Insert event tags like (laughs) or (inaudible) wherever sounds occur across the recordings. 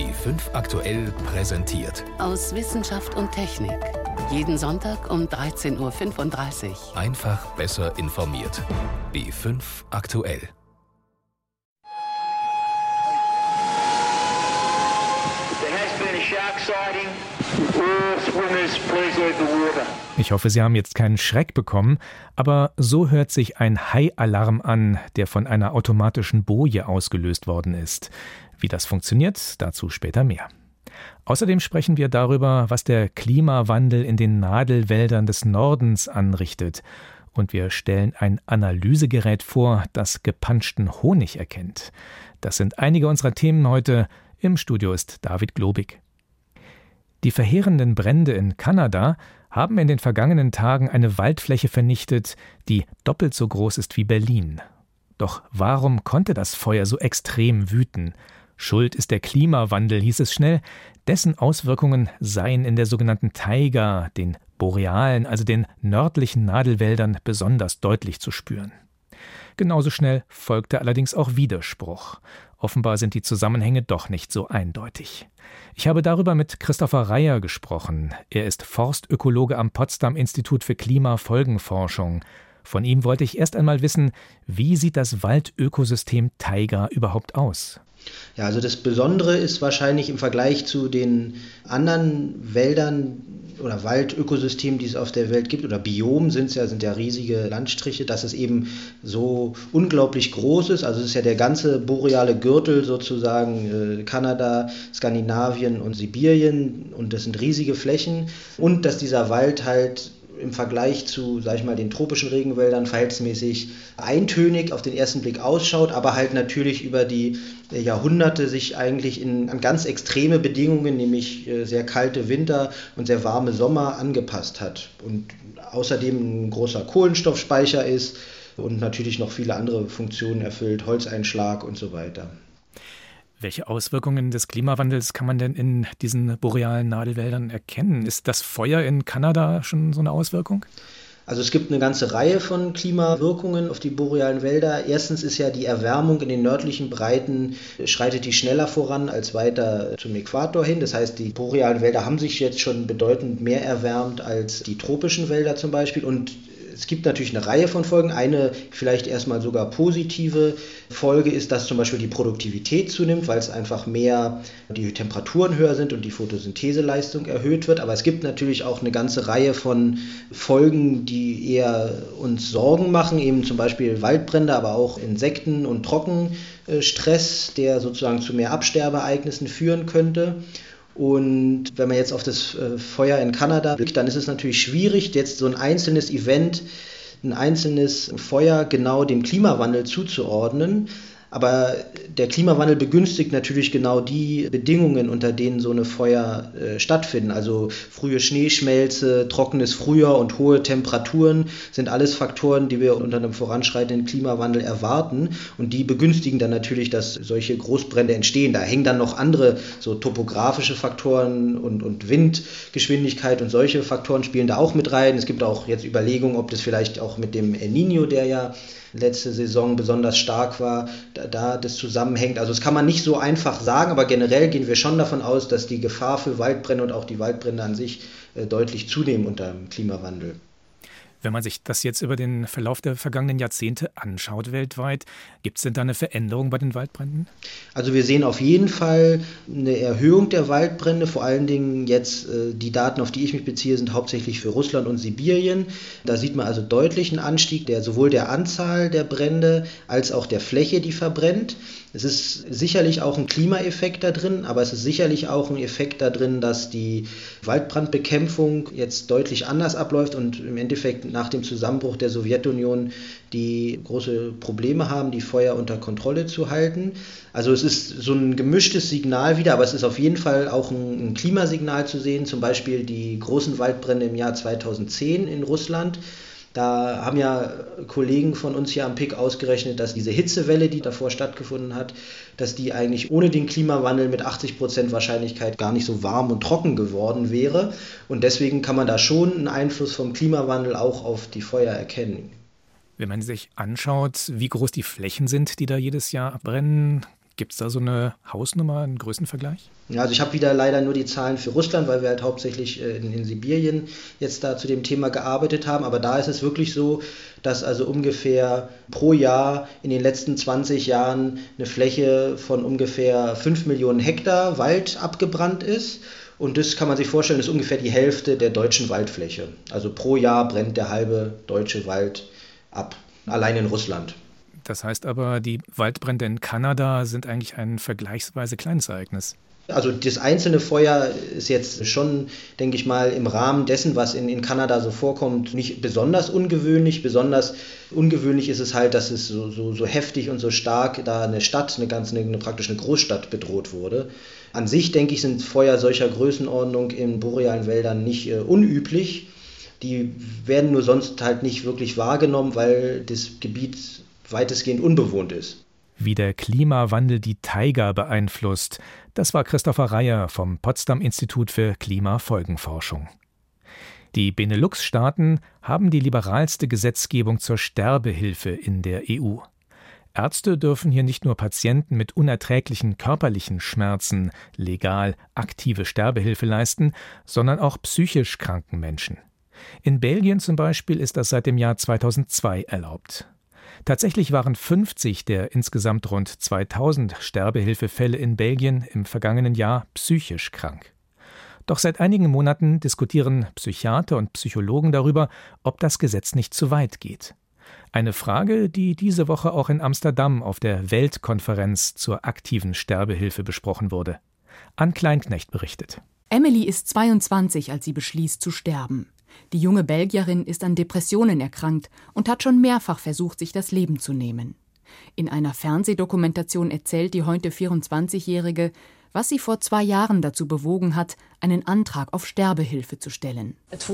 B5 aktuell präsentiert. Aus Wissenschaft und Technik. Jeden Sonntag um 13.35 Uhr. Einfach besser informiert. B5 aktuell. There has been a shark sighting. All swimmers, please leave the water. Ich hoffe, Sie haben jetzt keinen Schreck bekommen, aber so hört sich ein Hai-Alarm an, der von einer automatischen Boje ausgelöst worden ist. Wie das funktioniert, dazu später mehr. Außerdem sprechen wir darüber, was der Klimawandel in den Nadelwäldern des Nordens anrichtet. Und wir stellen ein Analysegerät vor, das gepanschten Honig erkennt. Das sind einige unserer Themen heute. Im Studio ist David Globig. Die verheerenden Brände in Kanada haben in den vergangenen Tagen eine Waldfläche vernichtet, die doppelt so groß ist wie Berlin. Doch warum konnte das Feuer so extrem wüten? Schuld ist der Klimawandel, hieß es schnell, dessen Auswirkungen seien in der sogenannten Taiga, den borealen, also den nördlichen Nadelwäldern, besonders deutlich zu spüren. Genauso schnell folgte allerdings auch Widerspruch. Offenbar sind die Zusammenhänge doch nicht so eindeutig. Ich habe darüber mit Christopher Reyer gesprochen. Er ist Forstökologe am Potsdam Institut für Klimafolgenforschung. Von ihm wollte ich erst einmal wissen, wie sieht das Waldökosystem Taiga überhaupt aus? Ja, also das Besondere ist wahrscheinlich im Vergleich zu den anderen Wäldern oder Waldökosystemen, die es auf der Welt gibt, oder Biomen sind es ja, sind ja riesige Landstriche, dass es eben so unglaublich groß ist. Also es ist ja der ganze boreale Gürtel sozusagen, äh, Kanada, Skandinavien und Sibirien und das sind riesige Flächen. Und dass dieser Wald halt im Vergleich zu, sag ich mal, den tropischen Regenwäldern verhältnismäßig eintönig auf den ersten Blick ausschaut, aber halt natürlich über die Jahrhunderte sich eigentlich in, an ganz extreme Bedingungen, nämlich äh, sehr kalte Winter und sehr warme Sommer angepasst hat. Und außerdem ein großer Kohlenstoffspeicher ist und natürlich noch viele andere Funktionen erfüllt, Holzeinschlag und so weiter. Welche Auswirkungen des Klimawandels kann man denn in diesen borealen Nadelwäldern erkennen? Ist das Feuer in Kanada schon so eine Auswirkung? Also es gibt eine ganze Reihe von Klimawirkungen auf die borealen Wälder. Erstens ist ja die Erwärmung in den nördlichen Breiten, schreitet die schneller voran als weiter zum Äquator hin. Das heißt, die borealen Wälder haben sich jetzt schon bedeutend mehr erwärmt als die tropischen Wälder zum Beispiel. Und es gibt natürlich eine Reihe von Folgen. Eine vielleicht erstmal sogar positive Folge ist, dass zum Beispiel die Produktivität zunimmt, weil es einfach mehr die Temperaturen höher sind und die Photosyntheseleistung erhöht wird. Aber es gibt natürlich auch eine ganze Reihe von Folgen, die eher uns Sorgen machen, eben zum Beispiel Waldbrände, aber auch Insekten und Trockenstress, der sozusagen zu mehr Absterbeereignissen führen könnte. Und wenn man jetzt auf das äh, Feuer in Kanada blickt, dann ist es natürlich schwierig, jetzt so ein einzelnes Event, ein einzelnes Feuer genau dem Klimawandel zuzuordnen. Aber der Klimawandel begünstigt natürlich genau die Bedingungen, unter denen so eine Feuer äh, stattfinden. Also frühe Schneeschmelze, trockenes Frühjahr und hohe Temperaturen sind alles Faktoren, die wir unter einem voranschreitenden Klimawandel erwarten. Und die begünstigen dann natürlich, dass solche Großbrände entstehen. Da hängen dann noch andere so topografische Faktoren und, und Windgeschwindigkeit und solche Faktoren spielen da auch mit rein. Es gibt auch jetzt Überlegungen, ob das vielleicht auch mit dem El Nino, der ja letzte Saison besonders stark war, da, da das zusammenhängt. Also das kann man nicht so einfach sagen, aber generell gehen wir schon davon aus, dass die Gefahr für Waldbrände und auch die Waldbrände an sich äh, deutlich zunehmen unter dem Klimawandel. Wenn man sich das jetzt über den Verlauf der vergangenen Jahrzehnte anschaut weltweit, gibt es denn da eine Veränderung bei den Waldbränden? Also wir sehen auf jeden Fall eine Erhöhung der Waldbrände. Vor allen Dingen jetzt äh, die Daten, auf die ich mich beziehe, sind hauptsächlich für Russland und Sibirien. Da sieht man also deutlich einen Anstieg der sowohl der Anzahl der Brände als auch der Fläche, die verbrennt. Es ist sicherlich auch ein Klimaeffekt da drin, aber es ist sicherlich auch ein Effekt da drin, dass die Waldbrandbekämpfung jetzt deutlich anders abläuft und im Endeffekt nach dem Zusammenbruch der Sowjetunion die große Probleme haben, die Feuer unter Kontrolle zu halten. Also es ist so ein gemischtes Signal wieder, aber es ist auf jeden Fall auch ein, ein Klimasignal zu sehen, zum Beispiel die großen Waldbrände im Jahr 2010 in Russland da haben ja Kollegen von uns hier am PIC ausgerechnet, dass diese Hitzewelle, die davor stattgefunden hat, dass die eigentlich ohne den Klimawandel mit 80 Prozent Wahrscheinlichkeit gar nicht so warm und trocken geworden wäre. Und deswegen kann man da schon einen Einfluss vom Klimawandel auch auf die Feuer erkennen. Wenn man sich anschaut, wie groß die Flächen sind, die da jedes Jahr brennen, Gibt es da so eine Hausnummer, einen Größenvergleich? Also ich habe wieder leider nur die Zahlen für Russland, weil wir halt hauptsächlich äh, in, in, Sibirien jetzt da zu dem Thema gearbeitet haben. Aber da ist es wirklich so, dass also ungefähr pro Jahr in den letzten 20 Jahren eine Fläche von ungefähr 5 Millionen Hektar Wald abgebrannt ist. Und das kann man sich vorstellen, ist ungefähr die Hälfte der deutschen Waldfläche. Also pro Jahr brennt der halbe deutsche Wald ab, allein in Russland. Das heißt aber, die Waldbrände in Kanada sind eigentlich ein vergleichsweise kleines Ereignis. Also das einzelne Feuer ist jetzt schon, denke ich mal, im Rahmen dessen, was in, in Kanada so vorkommt, nicht besonders ungewöhnlich. Besonders ungewöhnlich ist es halt, dass es so, so, so heftig und so stark da eine Stadt, eine ganz eine, praktisch eine Großstadt bedroht wurde. An sich, denke ich, sind Feuer solcher Größenordnung in borealen Wäldern nicht äh, unüblich. Die werden nur sonst halt nicht wirklich wahrgenommen, weil das Gebiet weitestgehend unbewohnt ist. Wie der Klimawandel die Taiga beeinflusst, das war Christopher Reyer vom Potsdam Institut für Klimafolgenforschung. Die Benelux-Staaten haben die liberalste Gesetzgebung zur Sterbehilfe in der EU. Ärzte dürfen hier nicht nur Patienten mit unerträglichen körperlichen Schmerzen legal aktive Sterbehilfe leisten, sondern auch psychisch kranken Menschen. In Belgien zum Beispiel ist das seit dem Jahr 2002 erlaubt. Tatsächlich waren 50 der insgesamt rund 2000 Sterbehilfefälle in Belgien im vergangenen Jahr psychisch krank. Doch seit einigen Monaten diskutieren Psychiater und Psychologen darüber, ob das Gesetz nicht zu weit geht. Eine Frage, die diese Woche auch in Amsterdam auf der Weltkonferenz zur aktiven Sterbehilfe besprochen wurde. Ann Kleinknecht berichtet. Emily ist 22, als sie beschließt zu sterben. Die junge Belgierin ist an Depressionen erkrankt und hat schon mehrfach versucht, sich das Leben zu nehmen. In einer Fernsehdokumentation erzählt die heute 24-Jährige, was sie vor zwei Jahren dazu bewogen hat, einen Antrag auf Sterbehilfe zu stellen. Es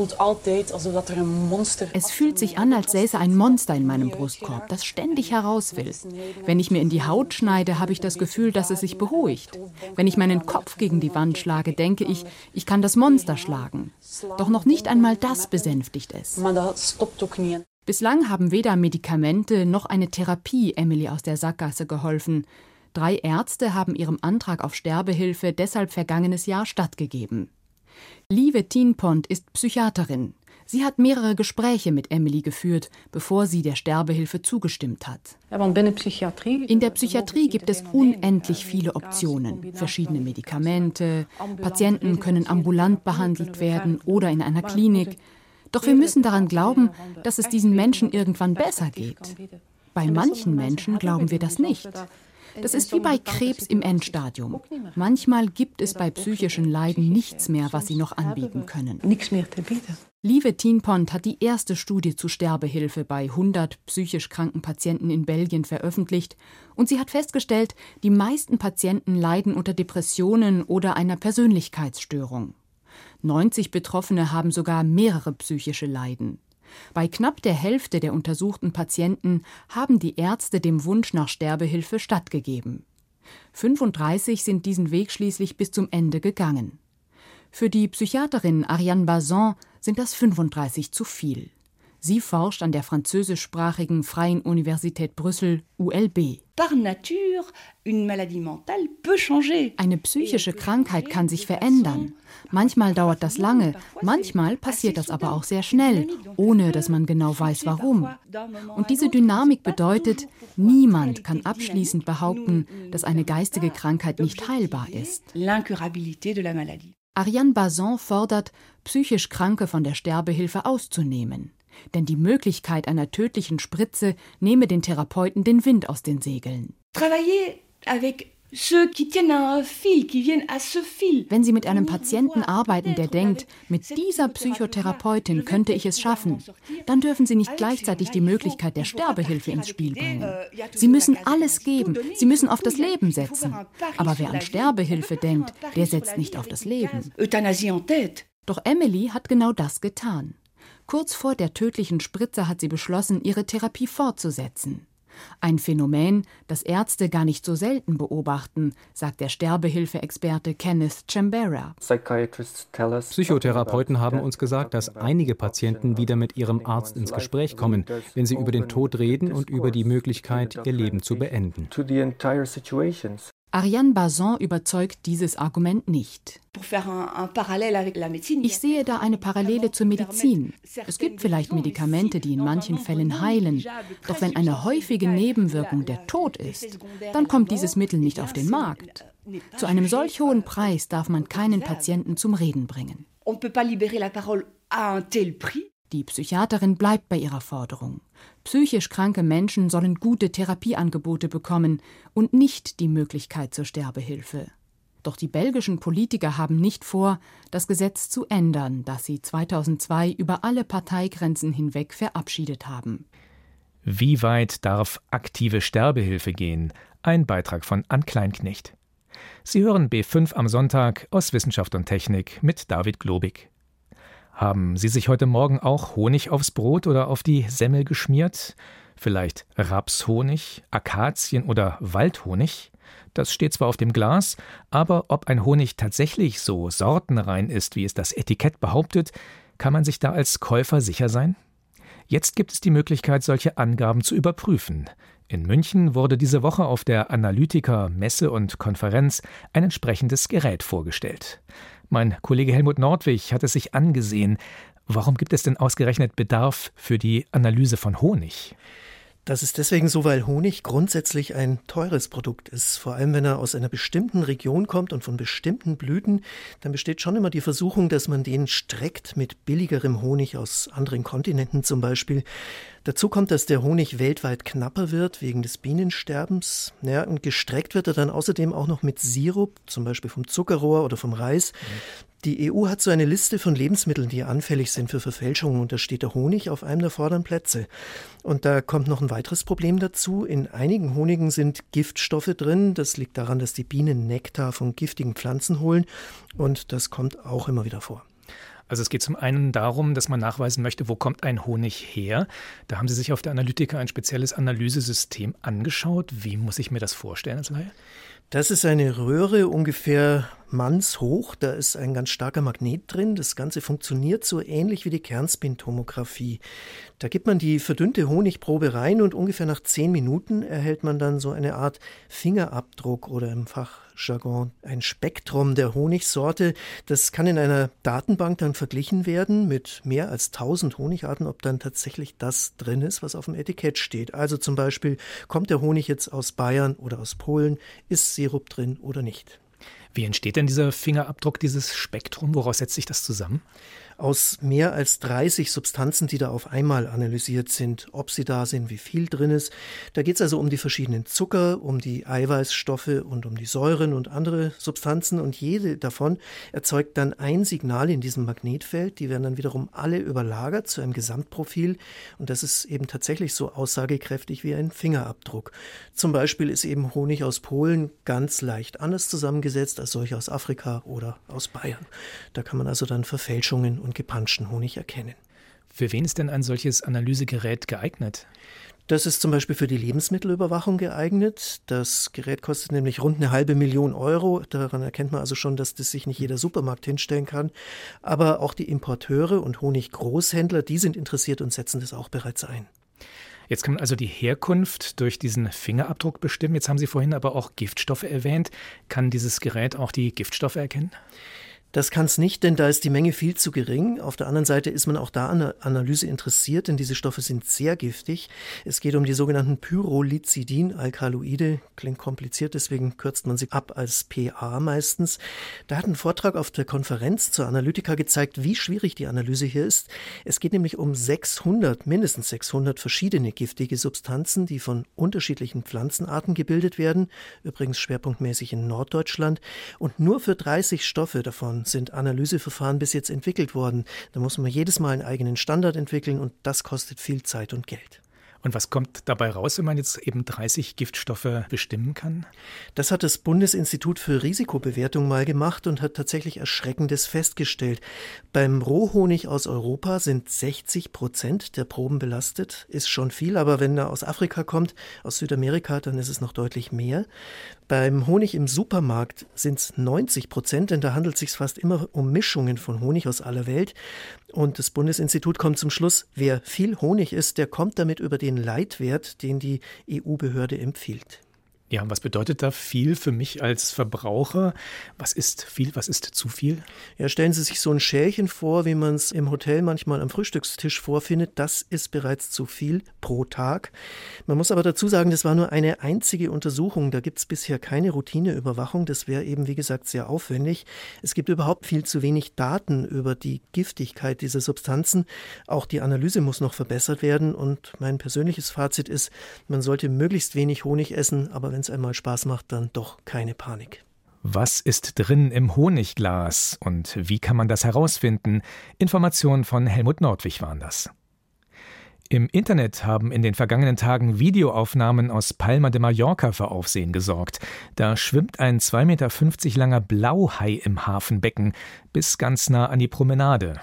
fühlt sich an, als säße ein Monster in meinem Brustkorb, das ständig heraus will. Wenn ich mir in die Haut schneide, habe ich das Gefühl, dass es sich beruhigt. Wenn ich meinen Kopf gegen die Wand schlage, denke ich, ich kann das Monster schlagen. Doch noch nicht einmal das besänftigt es. Bislang haben weder Medikamente noch eine Therapie Emily aus der Sackgasse geholfen. Drei Ärzte haben ihrem Antrag auf Sterbehilfe deshalb vergangenes Jahr stattgegeben. Lieve Tienpont ist Psychiaterin. Sie hat mehrere Gespräche mit Emily geführt, bevor sie der Sterbehilfe zugestimmt hat. In der Psychiatrie gibt es unendlich viele Optionen, verschiedene Medikamente, Patienten können ambulant behandelt werden oder in einer Klinik. Doch wir müssen daran glauben, dass es diesen Menschen irgendwann besser geht. Bei manchen Menschen glauben wir das nicht. Das ist wie bei Krebs im Endstadium. Manchmal gibt es bei psychischen Leiden nichts mehr, was sie noch anbieten können. Lieve Tienpont hat die erste Studie zu Sterbehilfe bei 100 psychisch kranken Patienten in Belgien veröffentlicht und sie hat festgestellt, die meisten Patienten leiden unter Depressionen oder einer Persönlichkeitsstörung. 90 Betroffene haben sogar mehrere psychische Leiden. Bei knapp der Hälfte der untersuchten Patienten haben die Ärzte dem Wunsch nach Sterbehilfe stattgegeben. 35 sind diesen Weg schließlich bis zum Ende gegangen. Für die Psychiaterin Ariane Bazin sind das 35 zu viel. Sie forscht an der französischsprachigen Freien Universität Brüssel ULB. Eine psychische Krankheit kann sich verändern. Manchmal dauert das lange, manchmal passiert das aber auch sehr schnell, ohne dass man genau weiß warum. Und diese Dynamik bedeutet, niemand kann abschließend behaupten, dass eine geistige Krankheit nicht heilbar ist. Ariane Bazin fordert, psychisch Kranke von der Sterbehilfe auszunehmen. Denn die Möglichkeit einer tödlichen Spritze nehme den Therapeuten den Wind aus den Segeln. Wenn Sie mit einem Patienten arbeiten, der denkt, mit dieser Psychotherapeutin könnte ich es schaffen, dann dürfen Sie nicht gleichzeitig die Möglichkeit der Sterbehilfe ins Spiel bringen. Sie müssen alles geben, Sie müssen auf das Leben setzen. Aber wer an Sterbehilfe denkt, der setzt nicht auf das Leben. Doch Emily hat genau das getan. Kurz vor der tödlichen Spritze hat sie beschlossen, ihre Therapie fortzusetzen. Ein Phänomen, das Ärzte gar nicht so selten beobachten, sagt der Sterbehilfeexperte Kenneth Chambera. Psychotherapeuten haben uns gesagt, dass einige Patienten wieder mit ihrem Arzt ins Gespräch kommen, wenn sie über den Tod reden und über die Möglichkeit, ihr Leben zu beenden. Ariane Bazin überzeugt dieses Argument nicht. Ich sehe da eine Parallele zur Medizin. Es gibt vielleicht Medikamente, die in manchen Fällen heilen, doch wenn eine häufige Nebenwirkung der Tod ist, dann kommt dieses Mittel nicht auf den Markt. Zu einem solch hohen Preis darf man keinen Patienten zum Reden bringen. Die Psychiaterin bleibt bei ihrer Forderung. Psychisch kranke Menschen sollen gute Therapieangebote bekommen und nicht die Möglichkeit zur Sterbehilfe. Doch die belgischen Politiker haben nicht vor, das Gesetz zu ändern, das sie 2002 über alle Parteigrenzen hinweg verabschiedet haben. Wie weit darf aktive Sterbehilfe gehen? Ein Beitrag von Ann Kleinknecht. Sie hören B5 am Sonntag aus Wissenschaft und Technik mit David Globig. Haben Sie sich heute Morgen auch Honig aufs Brot oder auf die Semmel geschmiert? Vielleicht Rapshonig, Akazien oder Waldhonig? Das steht zwar auf dem Glas, aber ob ein Honig tatsächlich so sortenrein ist, wie es das Etikett behauptet, kann man sich da als Käufer sicher sein? Jetzt gibt es die Möglichkeit, solche Angaben zu überprüfen. In München wurde diese Woche auf der Analytiker Messe und Konferenz ein entsprechendes Gerät vorgestellt. Mein Kollege Helmut Nordwig hat es sich angesehen. Warum gibt es denn ausgerechnet Bedarf für die Analyse von Honig? Das ist deswegen so, weil Honig grundsätzlich ein teures Produkt ist. Vor allem, wenn er aus einer bestimmten Region kommt und von bestimmten Blüten, dann besteht schon immer die Versuchung, dass man den streckt mit billigerem Honig aus anderen Kontinenten zum Beispiel. Dazu kommt, dass der Honig weltweit knapper wird wegen des Bienensterbens. Ja, und gestreckt wird er dann außerdem auch noch mit Sirup, zum Beispiel vom Zuckerrohr oder vom Reis. Mhm. Die EU hat so eine Liste von Lebensmitteln, die anfällig sind für Verfälschungen und da steht der Honig auf einem der vorderen Plätze. Und da kommt noch ein weiteres Problem dazu. In einigen Honigen sind Giftstoffe drin. Das liegt daran, dass die Bienen Nektar von giftigen Pflanzen holen und das kommt auch immer wieder vor. Also es geht zum einen darum, dass man nachweisen möchte, wo kommt ein Honig her. Da haben Sie sich auf der Analytiker ein spezielles Analysesystem angeschaut. Wie muss ich mir das vorstellen als Laie? Das ist eine Röhre ungefähr mannshoch. Da ist ein ganz starker Magnet drin. Das Ganze funktioniert so ähnlich wie die Kernspintomographie. Da gibt man die verdünnte Honigprobe rein und ungefähr nach zehn Minuten erhält man dann so eine Art Fingerabdruck oder im Fach Jargon ein Spektrum der Honigsorte. Das kann in einer Datenbank dann verglichen werden mit mehr als 1000 Honigarten, ob dann tatsächlich das drin ist, was auf dem Etikett steht. Also zum Beispiel, kommt der Honig jetzt aus Bayern oder aus Polen? Ist Sirup drin oder nicht? Wie entsteht denn dieser Fingerabdruck, dieses Spektrum? Woraus setzt sich das zusammen? Aus mehr als 30 Substanzen, die da auf einmal analysiert sind, ob sie da sind, wie viel drin ist. Da geht es also um die verschiedenen Zucker, um die Eiweißstoffe und um die Säuren und andere Substanzen und jede davon erzeugt dann ein Signal in diesem Magnetfeld. Die werden dann wiederum alle überlagert zu einem Gesamtprofil und das ist eben tatsächlich so aussagekräftig wie ein Fingerabdruck. Zum Beispiel ist eben Honig aus Polen ganz leicht anders zusammengesetzt als solche aus Afrika oder aus Bayern. Da kann man also dann Verfälschungen und gepanschten Honig erkennen. Für wen ist denn ein solches Analysegerät geeignet? Das ist zum Beispiel für die Lebensmittelüberwachung geeignet. Das Gerät kostet nämlich rund eine halbe Million Euro. Daran erkennt man also schon, dass das sich nicht jeder Supermarkt hinstellen kann. Aber auch die Importeure und Honiggroßhändler, die sind interessiert und setzen das auch bereits ein. Jetzt kann man also die Herkunft durch diesen Fingerabdruck bestimmen. Jetzt haben Sie vorhin aber auch Giftstoffe erwähnt. Kann dieses Gerät auch die Giftstoffe erkennen? Das kann es nicht, denn da ist die Menge viel zu gering. Auf der anderen Seite ist man auch da an der Analyse interessiert, denn diese Stoffe sind sehr giftig. Es geht um die sogenannten Pyrrolizidin-Alkaloide. Klingt kompliziert, deswegen kürzt man sie ab als PA meistens. Da hat ein Vortrag auf der Konferenz zur Analytika gezeigt, wie schwierig die Analyse hier ist. Es geht nämlich um 600, mindestens 600 verschiedene giftige Substanzen, die von unterschiedlichen Pflanzenarten gebildet werden, übrigens schwerpunktmäßig in Norddeutschland. Und nur für 30 Stoffe davon sind Analyseverfahren bis jetzt entwickelt worden. Da muss man jedes Mal einen eigenen Standard entwickeln und das kostet viel Zeit und Geld. Und was kommt dabei raus, wenn man jetzt eben 30 Giftstoffe bestimmen kann? Das hat das Bundesinstitut für Risikobewertung mal gemacht und hat tatsächlich Erschreckendes festgestellt. Beim Rohhonig aus Europa sind 60 Prozent der Proben belastet. Ist schon viel, aber wenn er aus Afrika kommt, aus Südamerika, dann ist es noch deutlich mehr. Beim Honig im Supermarkt sind es 90 Prozent, denn da handelt es sich fast immer um Mischungen von Honig aus aller Welt. Und das Bundesinstitut kommt zum Schluss, wer viel Honig isst, der kommt damit über den Leitwert, den die EU-Behörde empfiehlt. Ja, was bedeutet da viel für mich als Verbraucher? Was ist viel, was ist zu viel? Ja, stellen Sie sich so ein Schälchen vor, wie man es im Hotel manchmal am Frühstückstisch vorfindet. Das ist bereits zu viel pro Tag. Man muss aber dazu sagen, das war nur eine einzige Untersuchung. Da gibt es bisher keine Routineüberwachung. Das wäre eben, wie gesagt, sehr aufwendig. Es gibt überhaupt viel zu wenig Daten über die Giftigkeit dieser Substanzen. Auch die Analyse muss noch verbessert werden. Und mein persönliches Fazit ist, man sollte möglichst wenig Honig essen, aber wenn es einmal Spaß macht, dann doch keine Panik. Was ist drin im Honigglas und wie kann man das herausfinden? Informationen von Helmut Nordwig waren das. Im Internet haben in den vergangenen Tagen Videoaufnahmen aus Palma de Mallorca für Aufsehen gesorgt. Da schwimmt ein 2,50 Meter langer Blauhai im Hafenbecken bis ganz nah an die Promenade.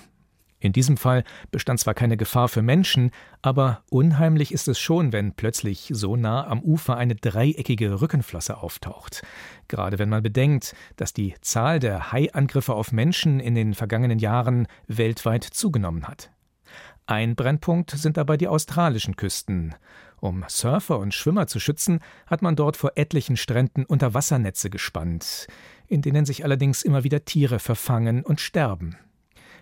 In diesem Fall bestand zwar keine Gefahr für Menschen, aber unheimlich ist es schon, wenn plötzlich so nah am Ufer eine dreieckige Rückenflosse auftaucht. Gerade wenn man bedenkt, dass die Zahl der Haiangriffe auf Menschen in den vergangenen Jahren weltweit zugenommen hat. Ein Brennpunkt sind dabei die australischen Küsten. Um Surfer und Schwimmer zu schützen, hat man dort vor etlichen Stränden Unterwassernetze gespannt, in denen sich allerdings immer wieder Tiere verfangen und sterben.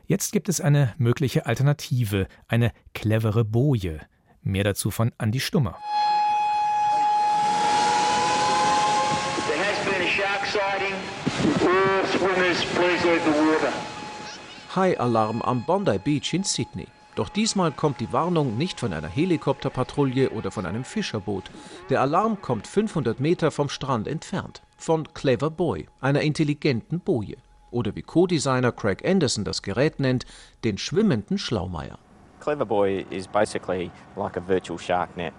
Jetzt gibt es eine mögliche Alternative, eine clevere Boje. Mehr dazu von Andi Stummer. High-Alarm am Bondi Beach in Sydney. Doch diesmal kommt die Warnung nicht von einer Helikopterpatrouille oder von einem Fischerboot. Der Alarm kommt 500 Meter vom Strand entfernt. Von Clever Boy, einer intelligenten Boje oder wie Co-Designer Craig Anderson das Gerät nennt, den schwimmenden Schlaumeier. Cleverboy is basically like a virtual shark net.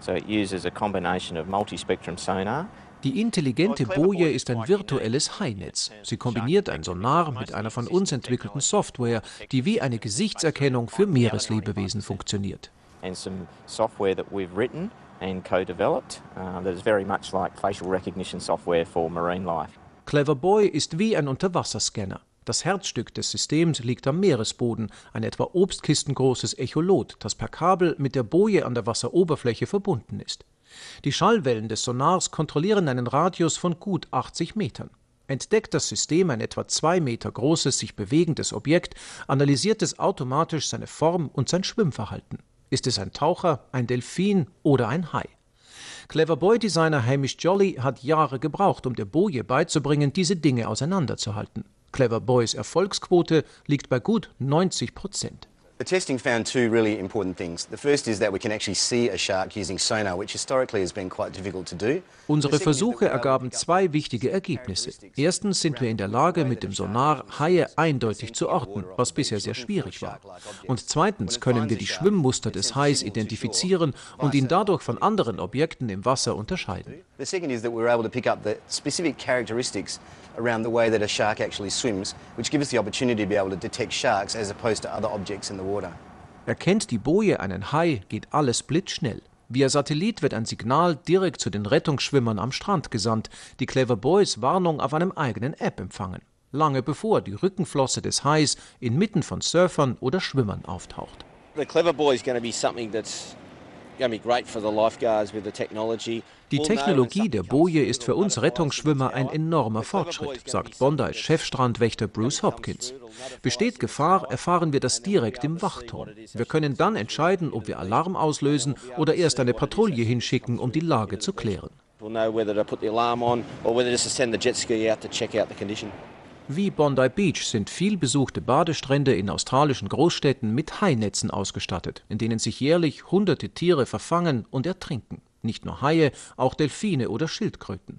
So it uses a combination of multispectrum sonar die intelligente Boje ist ein virtuelles Hainetz. Sie kombiniert ein Sonar mit einer von uns entwickelten Software, die wie eine Gesichtserkennung für Meereslebewesen funktioniert. And co-developed uh, that is very much like facial recognition software for marine life. Clever Boy ist wie ein Unterwasserscanner. Das Herzstück des Systems liegt am Meeresboden, ein etwa obstkistengroßes Echolot, das per Kabel mit der Boje an der Wasseroberfläche verbunden ist. Die Schallwellen des Sonars kontrollieren einen Radius von gut 80 Metern. Entdeckt das System ein etwa zwei Meter großes, sich bewegendes Objekt, analysiert es automatisch seine Form und sein Schwimmverhalten. Ist es ein Taucher, ein Delfin oder ein Hai? Clever Boy Designer Hamish Jolly hat Jahre gebraucht, um der Boje beizubringen, diese Dinge auseinanderzuhalten. Clever Boys Erfolgsquote liegt bei gut 90 Prozent. The testing found two really important things. The first is that we can actually see a shark using sonar, which historically has been quite difficult to do. Unsere Versuche ergaben zwei wichtige Ergebnisse. Erstens sind wir in der Lage, mit dem Sonar Haie eindeutig zu orten, was bisher sehr schwierig war. Und zweitens können wir die Schwimmmuster des Hais identifizieren und ihn dadurch von anderen Objekten im Wasser unterscheiden. The second is that we're able to pick up the specific characteristics around the way that a shark actually swims, which give us the opportunity to be able to detect sharks as opposed to other objects in the water. Erkennt die Boje einen Hai, geht alles blitzschnell. Via Satellit wird ein Signal direkt zu den Rettungsschwimmern am Strand gesandt, die Clever Boys Warnung auf einem eigenen App empfangen, lange bevor die Rückenflosse des Hais inmitten von Surfern oder Schwimmern auftaucht. The Clever Boy is going to be something that's die Technologie der Boje ist für uns Rettungsschwimmer ein enormer Fortschritt, sagt Bondis Chefstrandwächter Bruce Hopkins. Besteht Gefahr, erfahren wir das direkt im Wachturm. Wir können dann entscheiden, ob wir Alarm auslösen oder erst eine Patrouille hinschicken, um die Lage zu klären. We'll know whether to put the alarm on or whether just to send the jet ski out to check out the condition. Wie Bondi Beach sind viel besuchte Badestrände in australischen Großstädten mit Hainetzen ausgestattet, in denen sich jährlich hunderte Tiere verfangen und ertrinken. Nicht nur Haie, auch Delfine oder Schildkröten.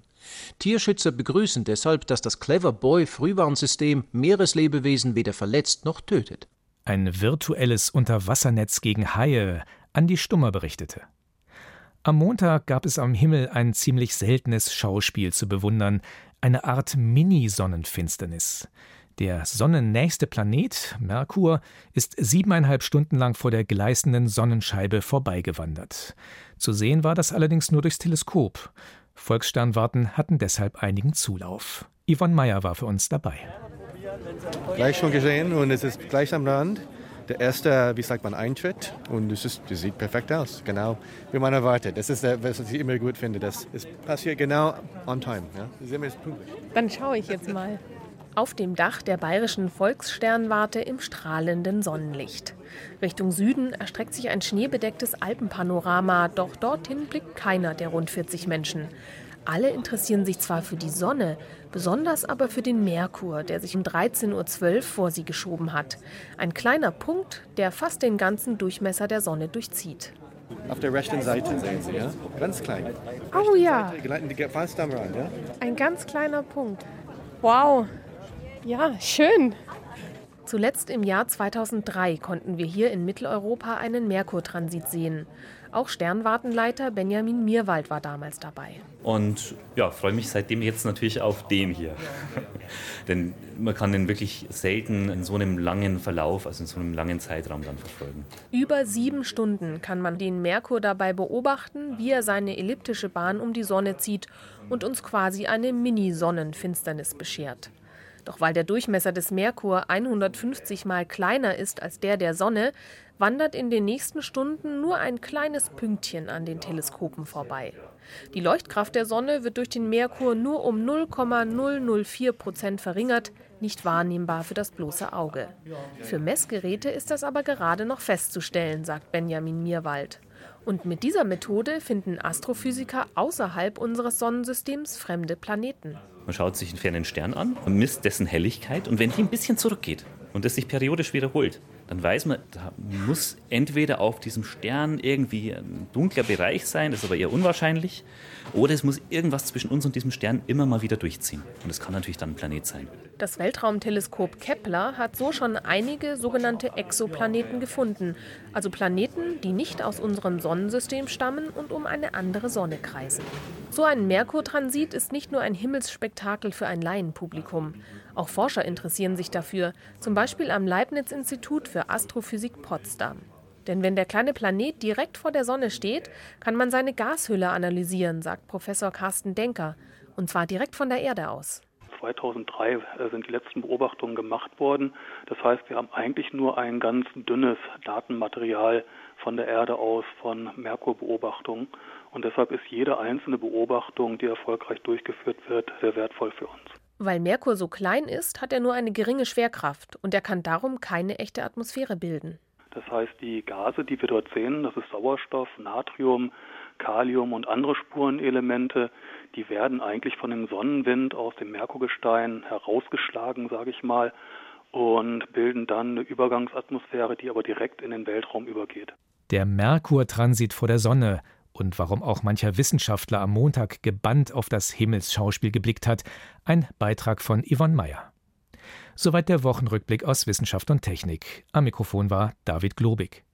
Tierschützer begrüßen deshalb, dass das Clever Boy Frühwarnsystem Meereslebewesen weder verletzt noch tötet. Ein virtuelles Unterwassernetz gegen Haie, Andi Stummer berichtete. Am Montag gab es am Himmel ein ziemlich seltenes Schauspiel zu bewundern, eine Art Mini-Sonnenfinsternis. Der sonnennächste Planet, Merkur, ist siebeneinhalb Stunden lang vor der gleißenden Sonnenscheibe vorbeigewandert. Zu sehen war das allerdings nur durchs Teleskop. Volkssternwarten hatten deshalb einigen Zulauf. Yvonne Meyer war für uns dabei. Gleich schon gesehen und es ist gleich am Rand. Der erste, wie sagt man, Eintritt und es, ist, sieht perfekt aus, genau wie man erwartet. Das ist, was ich immer gut finde. Das ist passiert genau on time. Ja? Dann schaue ich jetzt mal. Auf dem Dach der bayerischen Volkssternwarte im strahlenden Sonnenlicht. Richtung Süden erstreckt sich ein schneebedecktes Alpenpanorama, doch dorthin blickt keiner der rund 40 Menschen. Alle interessieren sich zwar für die Sonne, besonders aber für den Merkur, der sich um 13.12 Uhr vor sie geschoben hat. Ein kleiner Punkt, der fast den ganzen Durchmesser der Sonne durchzieht. Auf der rechten Seite sehen Sie, ja? Ganz klein. Oh ja. Gleiten die fast am Rand, ja? Ein ganz kleiner Punkt. Wow. Ja, schön. Zuletzt im Jahr 2003 konnten wir hier in Mitteleuropa einen Merkurtransit sehen. Auch Sternwartenleiter Benjamin Mierwald war damals dabei. Und ja, freue mich seitdem jetzt natürlich auf den hier. (laughs) Denn man kann den wirklich selten in so einem langen Verlauf, also in so einem langen Zeitraum dann verfolgen. Über sieben Stunden kann man den Merkur dabei beobachten, wie er seine elliptische Bahn um die Sonne zieht und uns quasi eine Mini-Sonnenfinsternis beschert. Doch weil der Durchmesser des Merkur 150 mal kleiner ist als der der Sonne, wandert in den nächsten Stunden nur ein kleines Pünktchen an den Teleskopen vorbei. Die Leuchtkraft der Sonne wird durch den Merkur nur um 0,004 Prozent verringert, nicht wahrnehmbar für das bloße Auge. Für Messgeräte ist das aber gerade noch festzustellen, sagt Benjamin Mierwald. Und mit dieser Methode finden Astrophysiker außerhalb unseres Sonnensystems fremde Planeten. Man schaut sich einen fernen Stern an, misst dessen Helligkeit und wenn die ein bisschen zurückgeht und das sich periodisch wiederholt, dann weiß man, da muss entweder auf diesem Stern irgendwie ein dunkler Bereich sein, das ist aber eher unwahrscheinlich, oder es muss irgendwas zwischen uns und diesem Stern immer mal wieder durchziehen. Und es kann natürlich dann ein Planet sein. Das Weltraumteleskop Kepler hat so schon einige sogenannte Exoplaneten gefunden, also Planeten, die nicht aus unserem Sonnensystem stammen und um eine andere Sonne kreisen. So ein Merkurtransit ist nicht nur ein Himmelsspektakel für ein Laienpublikum. Auch Forscher interessieren sich dafür, zum Beispiel am Leibniz-Institut für Astrophysik Potsdam. Denn wenn der kleine Planet direkt vor der Sonne steht, kann man seine Gashülle analysieren, sagt Professor Carsten Denker, und zwar direkt von der Erde aus. 2003 äh, sind die letzten Beobachtungen gemacht worden. Das heißt, wir haben eigentlich nur ein ganz dünnes Datenmaterial von der Erde aus von Merkurbeobachtungen. Und deshalb ist jede einzelne Beobachtung, die erfolgreich durchgeführt wird, sehr wertvoll für uns. Weil Merkur so klein ist, hat er nur eine geringe Schwerkraft und er kann darum keine echte Atmosphäre bilden. Das heißt, die Gase, die wir dort sehen, das ist Sauerstoff, Natrium, Kalium und andere Spurenelemente, die werden eigentlich von dem Sonnenwind aus dem Merkurgestein herausgeschlagen, sage ich mal, und bilden dann eine Übergangsatmosphäre, die aber direkt in den Weltraum übergeht. Der Merkurtransit vor der Sonne und warum auch mancher Wissenschaftler am Montag gebannt auf das Himmelsschauspiel geblickt hat, ein Beitrag von Yvonne Meyer. Soweit der Wochenrückblick aus Wissenschaft und Technik. Am Mikrofon war David Globig.